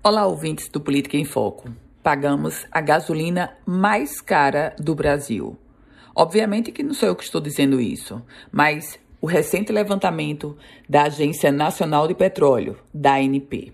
Olá, ouvintes do Política em Foco. Pagamos a gasolina mais cara do Brasil. Obviamente que não sou eu que estou dizendo isso, mas o recente levantamento da Agência Nacional de Petróleo, da ANP.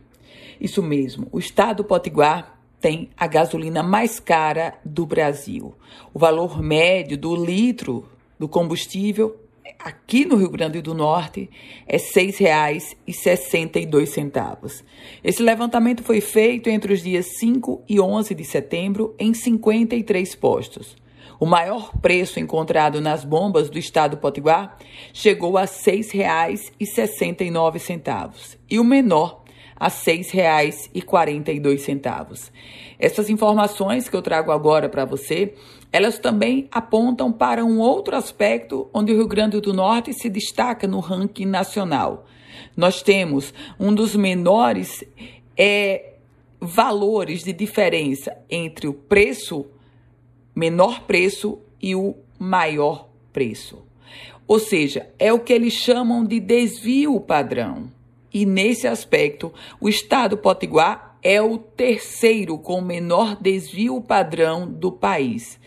Isso mesmo, o estado do Potiguar tem a gasolina mais cara do Brasil. O valor médio do litro do combustível aqui no Rio Grande do Norte é R$ 6,62. Esse levantamento foi feito entre os dias 5 e 11 de setembro em 53 postos. O maior preço encontrado nas bombas do estado do Potiguar chegou a R$ 6,69 e o menor a R$ 6,42. Essas informações que eu trago agora para você, elas também apontam para um outro aspecto onde o Rio Grande do Norte se destaca no ranking nacional. Nós temos um dos menores é, valores de diferença entre o preço, menor preço e o maior preço. Ou seja, é o que eles chamam de desvio padrão. E nesse aspecto, o estado potiguar é o terceiro com menor desvio padrão do país.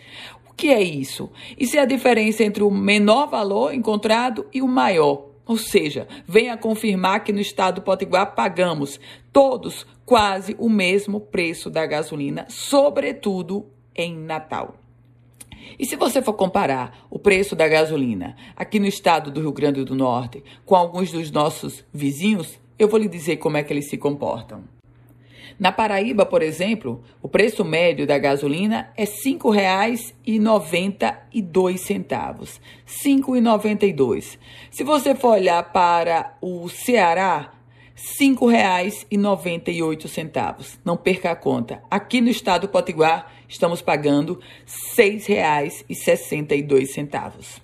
O que é isso? Isso é a diferença entre o menor valor encontrado e o maior. Ou seja, vem a confirmar que no estado do Potiguar pagamos todos quase o mesmo preço da gasolina, sobretudo em Natal. E se você for comparar o preço da gasolina aqui no estado do Rio Grande do Norte com alguns dos nossos vizinhos, eu vou lhe dizer como é que eles se comportam. Na Paraíba, por exemplo, o preço médio da gasolina é R$ 5,92. R$ 5,92. Se você for olhar para o Ceará, R$ 5,98. Não perca a conta. Aqui no estado do Potiguar, estamos pagando R$ 6,62.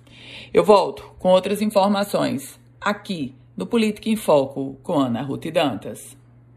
Eu volto com outras informações aqui no Política em Foco com Ana Ruth Dantas.